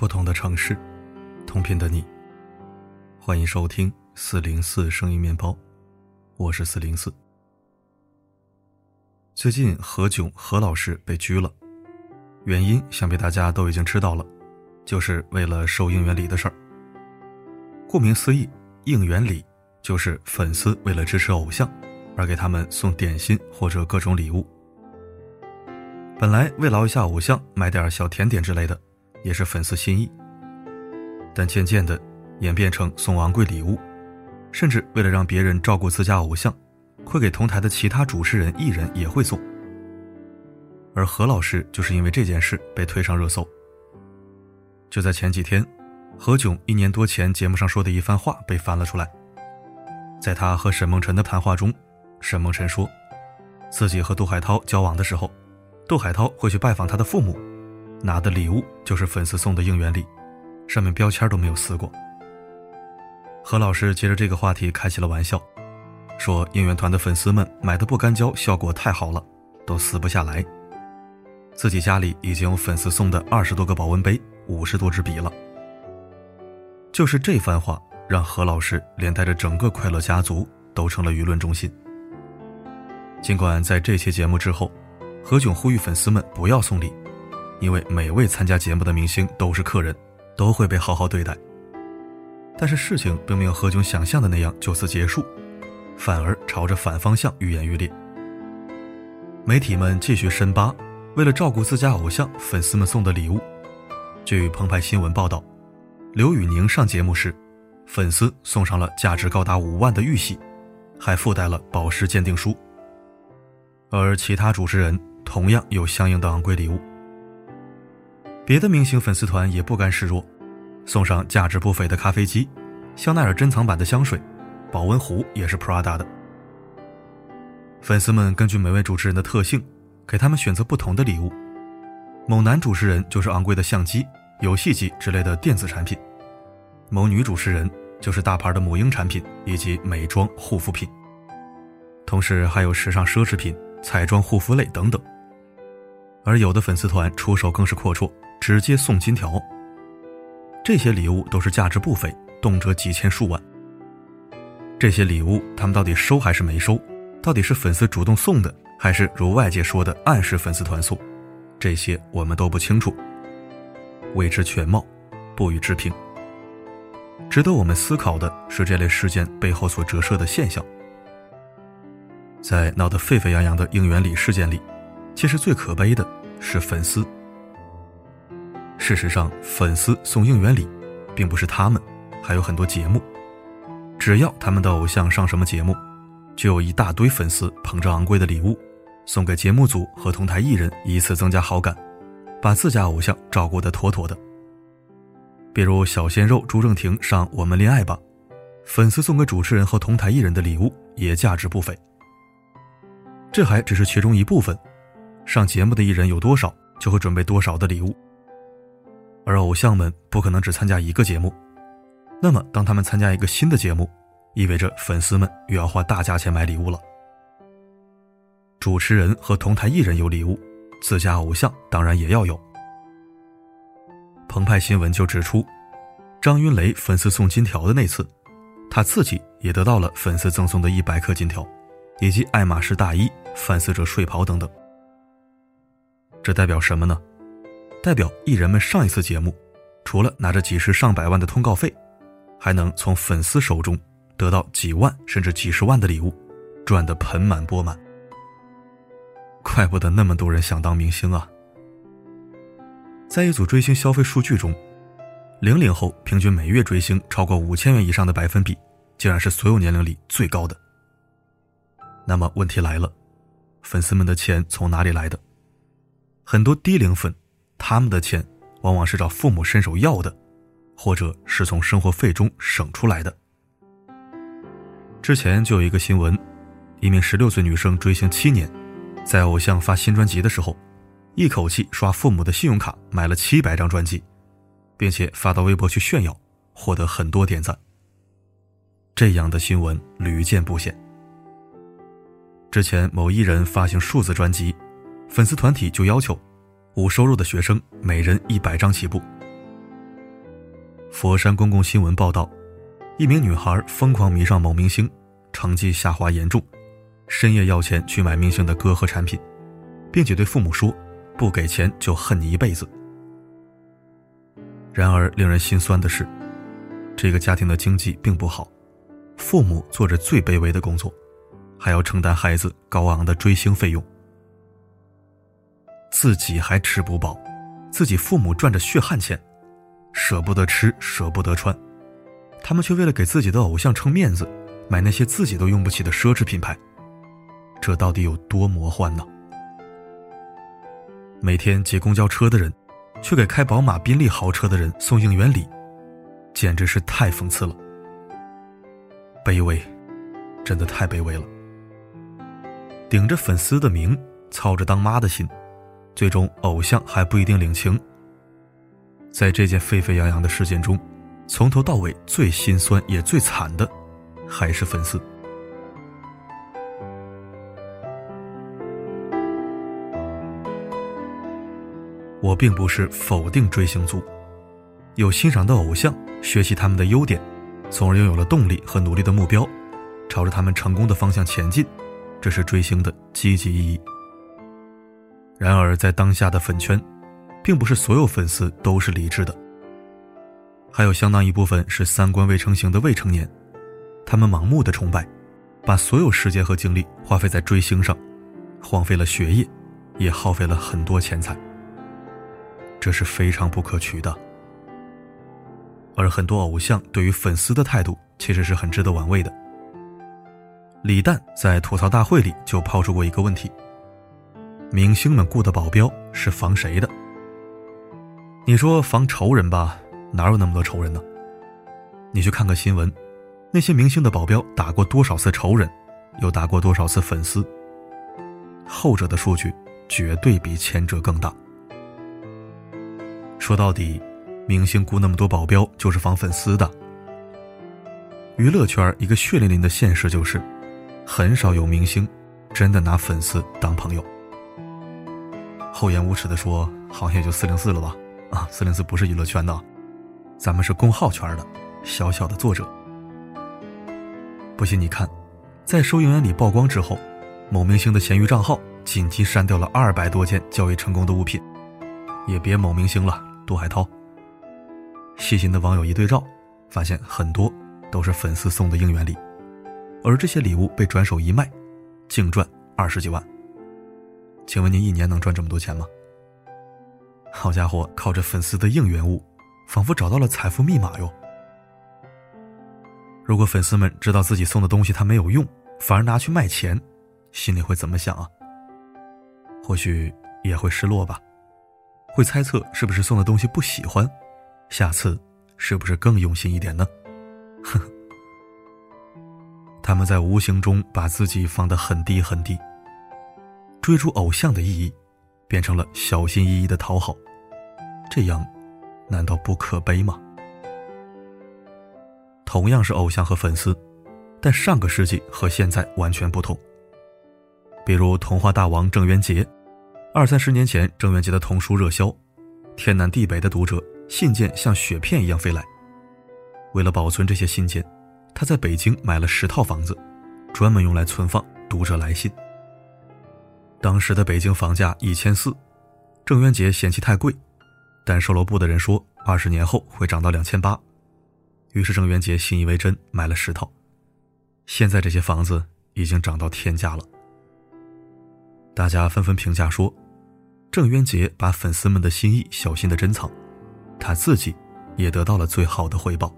不同的城市，同频的你。欢迎收听四零四声音面包，我是四零四。最近何炅何老师被拘了，原因想必大家都已经知道了，就是为了收应援礼的事儿。顾名思义，应援礼就是粉丝为了支持偶像，而给他们送点心或者各种礼物。本来慰劳一下偶像，买点小甜点之类的。也是粉丝心意，但渐渐的演变成送昂贵礼物，甚至为了让别人照顾自家偶像，会给同台的其他主持人、艺人也会送。而何老师就是因为这件事被推上热搜。就在前几天，何炅一年多前节目上说的一番话被翻了出来。在他和沈梦辰的谈话中，沈梦辰说，自己和杜海涛交往的时候，杜海涛会去拜访他的父母。拿的礼物就是粉丝送的应援礼，上面标签都没有撕过。何老师接着这个话题开起了玩笑，说应援团的粉丝们买的不干胶效果太好了，都撕不下来。自己家里已经有粉丝送的二十多个保温杯、五十多支笔了。就是这番话，让何老师连带着整个快乐家族都成了舆论中心。尽管在这期节目之后，何炅呼吁粉丝们不要送礼。因为每位参加节目的明星都是客人，都会被好好对待。但是事情并没有何炅想象的那样就此结束，反而朝着反方向愈演愈烈。媒体们继续深扒，为了照顾自家偶像，粉丝们送的礼物。据澎湃新闻报道，刘宇宁上节目时，粉丝送上了价值高达五万的玉玺，还附带了宝石鉴定书。而其他主持人同样有相应的昂贵礼物。别的明星粉丝团也不甘示弱，送上价值不菲的咖啡机、香奈儿珍藏版的香水、保温壶也是 Prada 的。粉丝们根据每位主持人的特性，给他们选择不同的礼物。某男主持人就是昂贵的相机、游戏机之类的电子产品；某女主持人就是大牌的母婴产品以及美妆护肤品，同时还有时尚奢侈品、彩妆护肤类等等。而有的粉丝团出手更是阔绰。直接送金条，这些礼物都是价值不菲，动辄几千数万。这些礼物他们到底收还是没收？到底是粉丝主动送的，还是如外界说的暗示粉丝团送？这些我们都不清楚，未知全貌，不予置评。值得我们思考的是这类事件背后所折射的现象。在闹得沸沸扬扬的应援礼事件里，其实最可悲的是粉丝。事实上，粉丝送应援礼，并不是他们，还有很多节目。只要他们的偶像上什么节目，就有一大堆粉丝捧着昂贵的礼物，送给节目组和同台艺人，以此增加好感，把自家偶像照顾得妥妥的。比如小鲜肉朱正廷上《我们恋爱吧》，粉丝送给主持人和同台艺人的礼物也价值不菲。这还只是其中一部分，上节目的艺人有多少，就会准备多少的礼物。而偶像们不可能只参加一个节目，那么当他们参加一个新的节目，意味着粉丝们又要花大价钱买礼物了。主持人和同台艺人有礼物，自家偶像当然也要有。澎湃新闻就指出，张云雷粉丝送金条的那次，他自己也得到了粉丝赠送的一百克金条，以及爱马仕大衣、范思哲睡袍等等。这代表什么呢？代表艺人们上一次节目，除了拿着几十上百万的通告费，还能从粉丝手中得到几万甚至几十万的礼物，赚得盆满钵满。怪不得那么多人想当明星啊！在一组追星消费数据中，零零后平均每月追星超过五千元以上的百分比，竟然是所有年龄里最高的。那么问题来了，粉丝们的钱从哪里来的？很多低龄粉。他们的钱往往是找父母伸手要的，或者是从生活费中省出来的。之前就有一个新闻，一名十六岁女生追星七年，在偶像发新专辑的时候，一口气刷父母的信用卡买了七百张专辑，并且发到微博去炫耀，获得很多点赞。这样的新闻屡见不鲜。之前某艺人发行数字专辑，粉丝团体就要求。无收入的学生每人一百张起步，佛山公共新闻报道，一名女孩疯狂迷上某明星，成绩下滑严重，深夜要钱去买明星的歌和产品，并且对父母说：“不给钱就恨你一辈子。”然而，令人心酸的是，这个家庭的经济并不好，父母做着最卑微的工作，还要承担孩子高昂的追星费用，自己还吃不饱，自己父母赚着血汗钱，舍不得吃，舍不得穿，他们却为了给自己的偶像撑面子，买那些自己都用不起的奢侈品牌，这到底有多魔幻呢？每天挤公交车的人。却给开宝马、宾利豪车的人送应援礼，简直是太讽刺了。卑微，真的太卑微了。顶着粉丝的名，操着当妈的心，最终偶像还不一定领情。在这件沸沸扬扬的事件中，从头到尾最心酸也最惨的，还是粉丝。我并不是否定追星族，有欣赏的偶像，学习他们的优点，从而拥有了动力和努力的目标，朝着他们成功的方向前进，这是追星的积极意义。然而，在当下的粉圈，并不是所有粉丝都是理智的，还有相当一部分是三观未成型的未成年，他们盲目的崇拜，把所有时间和精力花费在追星上，荒废了学业，也耗费了很多钱财。这是非常不可取的，而很多偶像对于粉丝的态度其实是很值得玩味的。李诞在吐槽大会里就抛出过一个问题：明星们雇的保镖是防谁的？你说防仇人吧，哪有那么多仇人呢？你去看个新闻，那些明星的保镖打过多少次仇人，又打过多少次粉丝？后者的数据绝对比前者更大。说到底，明星雇那么多保镖就是防粉丝的。娱乐圈一个血淋淋的现实就是，很少有明星真的拿粉丝当朋友。厚颜无耻的说，好像也就四零四了吧？啊，四零四不是娱乐圈的，咱们是公号圈的，小小的作者。不信你看，在收银员里曝光之后，某明星的闲鱼账号紧急删掉了二百多件交易成功的物品，也别某明星了。杜海涛。细心的网友一对照，发现很多都是粉丝送的应援礼，而这些礼物被转手一卖，净赚二十几万。请问您一年能赚这么多钱吗？好家伙，靠着粉丝的应援物，仿佛找到了财富密码哟。如果粉丝们知道自己送的东西他没有用，反而拿去卖钱，心里会怎么想啊？或许也会失落吧。会猜测是不是送的东西不喜欢，下次是不是更用心一点呢？呵呵，他们在无形中把自己放得很低很低。追逐偶像的意义，变成了小心翼翼的讨好，这样难道不可悲吗？同样是偶像和粉丝，但上个世纪和现在完全不同。比如童话大王郑渊洁。二三十年前，郑渊洁的童书热销，天南地北的读者信件像雪片一样飞来。为了保存这些信件，他在北京买了十套房子，专门用来存放读者来信。当时的北京房价一千四，郑渊洁嫌弃太贵，但售楼部的人说二十年后会涨到两千八，于是郑渊洁信以为真，买了十套。现在这些房子已经涨到天价了。大家纷纷评价说，郑渊洁把粉丝们的心意小心的珍藏，他自己也得到了最好的回报。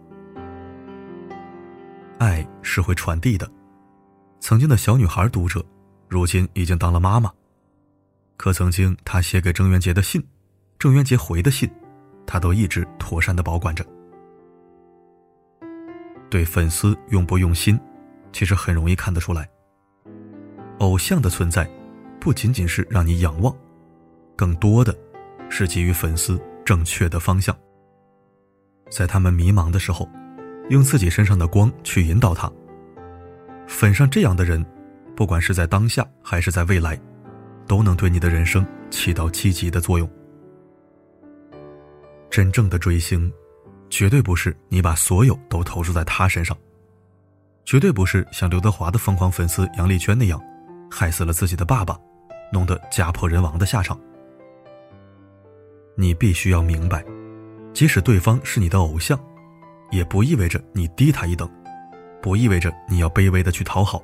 爱是会传递的，曾经的小女孩读者，如今已经当了妈妈，可曾经她写给郑渊洁的信，郑渊洁回的信，她都一直妥善的保管着。对粉丝用不用心，其实很容易看得出来。偶像的存在。不仅仅是让你仰望，更多的是给予粉丝正确的方向。在他们迷茫的时候，用自己身上的光去引导他。粉上这样的人，不管是在当下还是在未来，都能对你的人生起到积极的作用。真正的追星，绝对不是你把所有都投注在他身上，绝对不是像刘德华的疯狂粉丝杨丽娟那样，害死了自己的爸爸，弄得家破人亡的下场。你必须要明白，即使对方是你的偶像，也不意味着你低他一等，不意味着你要卑微的去讨好，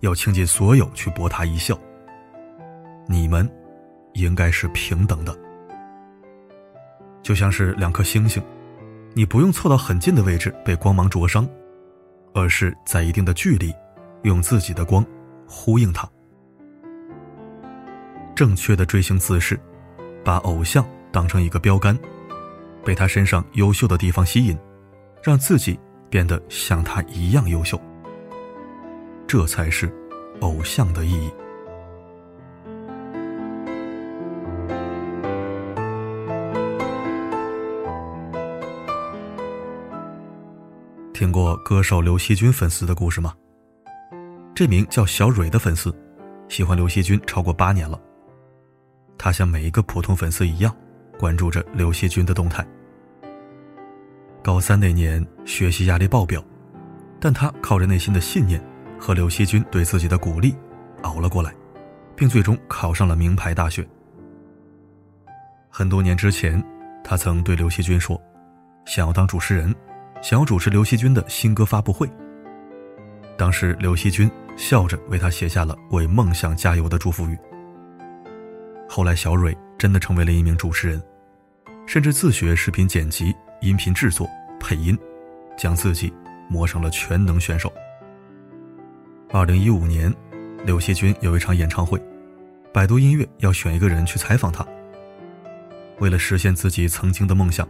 要倾尽所有去博他一笑。你们，应该是平等的，就像是两颗星星，你不用凑到很近的位置被光芒灼伤，而是在一定的距离，用自己的光呼应它。正确的追星姿势，把偶像当成一个标杆，被他身上优秀的地方吸引，让自己变得像他一样优秀，这才是偶像的意义。听过歌手刘惜君粉丝的故事吗？这名叫小蕊的粉丝，喜欢刘惜君超过八年了。他像每一个普通粉丝一样，关注着刘惜君的动态。高三那年，学习压力爆表，但他靠着内心的信念和刘惜君对自己的鼓励，熬了过来，并最终考上了名牌大学。很多年之前，他曾对刘惜君说：“想要当主持人。”想要主持刘惜君的新歌发布会，当时刘惜君笑着为他写下了“为梦想加油”的祝福语。后来，小蕊真的成为了一名主持人，甚至自学视频剪辑、音频制作、配音，将自己磨成了全能选手。二零一五年，刘惜君有一场演唱会，百度音乐要选一个人去采访他。为了实现自己曾经的梦想。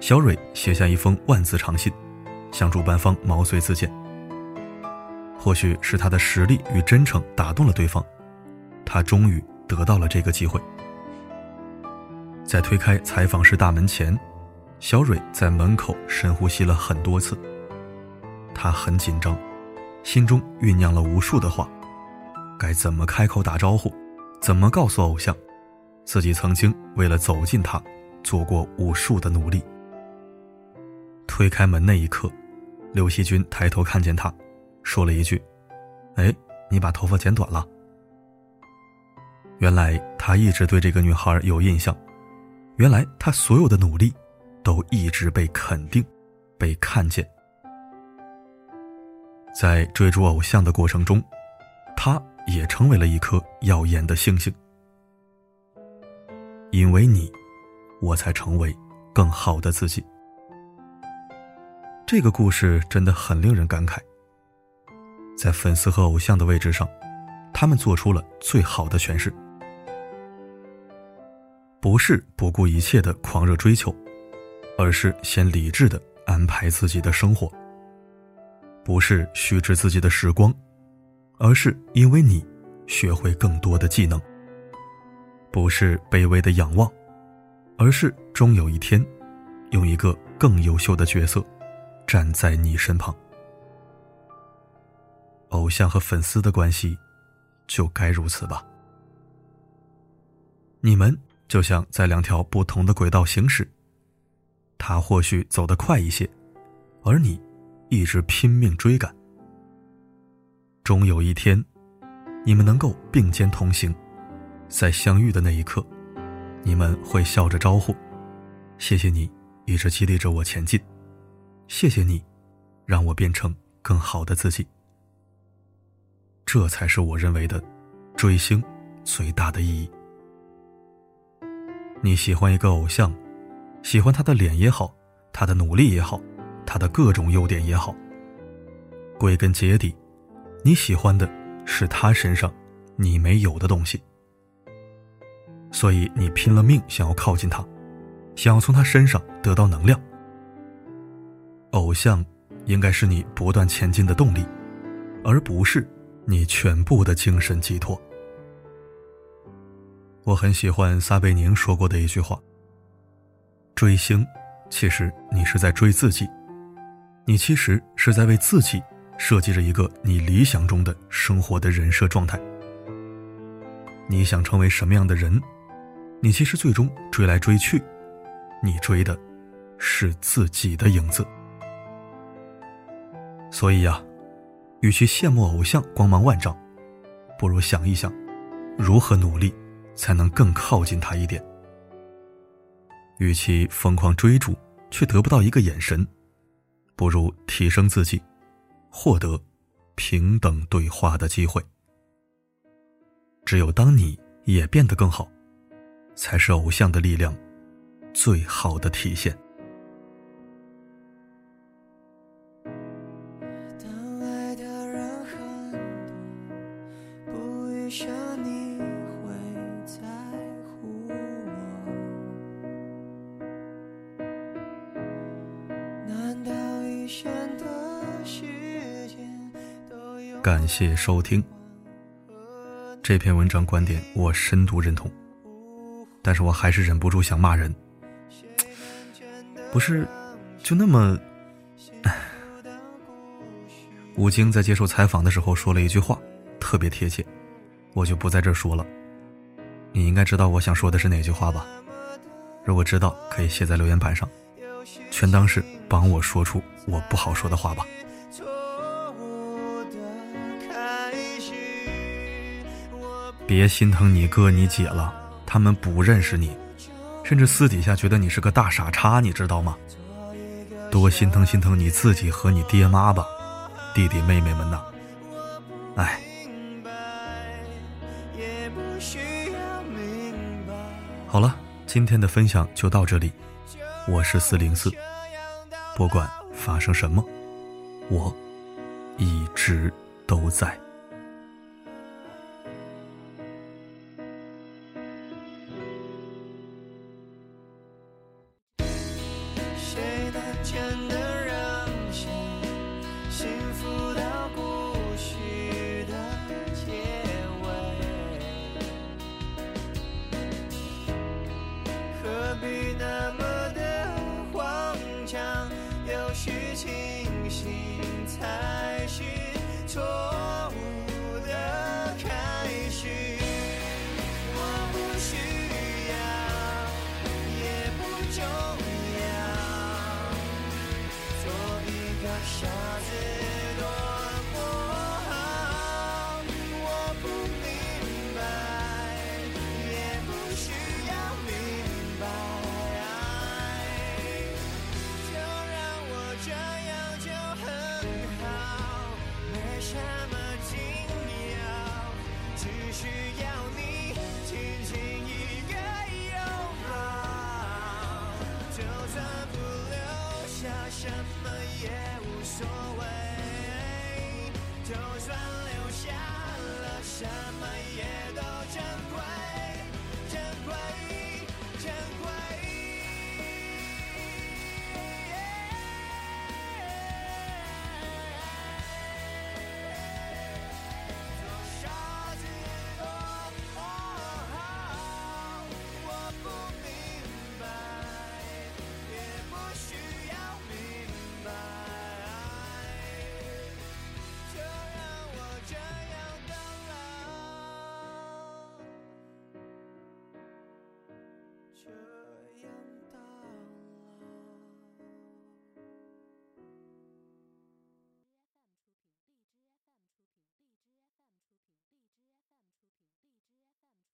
小蕊写下一封万字长信，向主办方毛遂自荐。或许是他的实力与真诚打动了对方，他终于得到了这个机会。在推开采访室大门前，小蕊在门口深呼吸了很多次。他很紧张，心中酝酿了无数的话，该怎么开口打招呼，怎么告诉偶像，自己曾经为了走近他，做过无数的努力。推开门那一刻，刘惜君抬头看见他，说了一句：“哎，你把头发剪短了。”原来他一直对这个女孩有印象，原来他所有的努力都一直被肯定、被看见。在追逐偶像的过程中，他也成为了一颗耀眼的星星。因为你，我才成为更好的自己。这个故事真的很令人感慨。在粉丝和偶像的位置上，他们做出了最好的诠释：不是不顾一切的狂热追求，而是先理智的安排自己的生活；不是虚掷自己的时光，而是因为你学会更多的技能；不是卑微的仰望，而是终有一天，用一个更优秀的角色。站在你身旁，偶像和粉丝的关系就该如此吧。你们就像在两条不同的轨道行驶，他或许走得快一些，而你一直拼命追赶。终有一天，你们能够并肩同行，在相遇的那一刻，你们会笑着招呼：“谢谢你一直激励着我前进。”谢谢你，让我变成更好的自己。这才是我认为的追星最大的意义。你喜欢一个偶像，喜欢他的脸也好，他的努力也好，他的各种优点也好。归根结底，你喜欢的是他身上你没有的东西，所以你拼了命想要靠近他，想要从他身上得到能量。偶像，应该是你不断前进的动力，而不是你全部的精神寄托。我很喜欢撒贝宁说过的一句话：“追星，其实你是在追自己，你其实是在为自己设计着一个你理想中的生活的人设状态。你想成为什么样的人，你其实最终追来追去，你追的。”是自己的影子。所以呀，与其羡慕偶像光芒万丈，不如想一想，如何努力才能更靠近他一点。与其疯狂追逐却得不到一个眼神，不如提升自己，获得平等对话的机会。只有当你也变得更好，才是偶像的力量最好的体现。谢收听。这篇文章观点我深度认同，但是我还是忍不住想骂人。不是，就那么……吴京在接受采访的时候说了一句话，特别贴切，我就不在这说了。你应该知道我想说的是哪句话吧？如果知道，可以写在留言板上，全当是帮我说出我不好说的话吧。别心疼你哥你姐了，他们不认识你，甚至私底下觉得你是个大傻叉，你知道吗？多心疼心疼你自己和你爹妈吧，弟弟妹妹们呐！哎，好了，今天的分享就到这里，我是四零四，不管发生什么，我一直都在。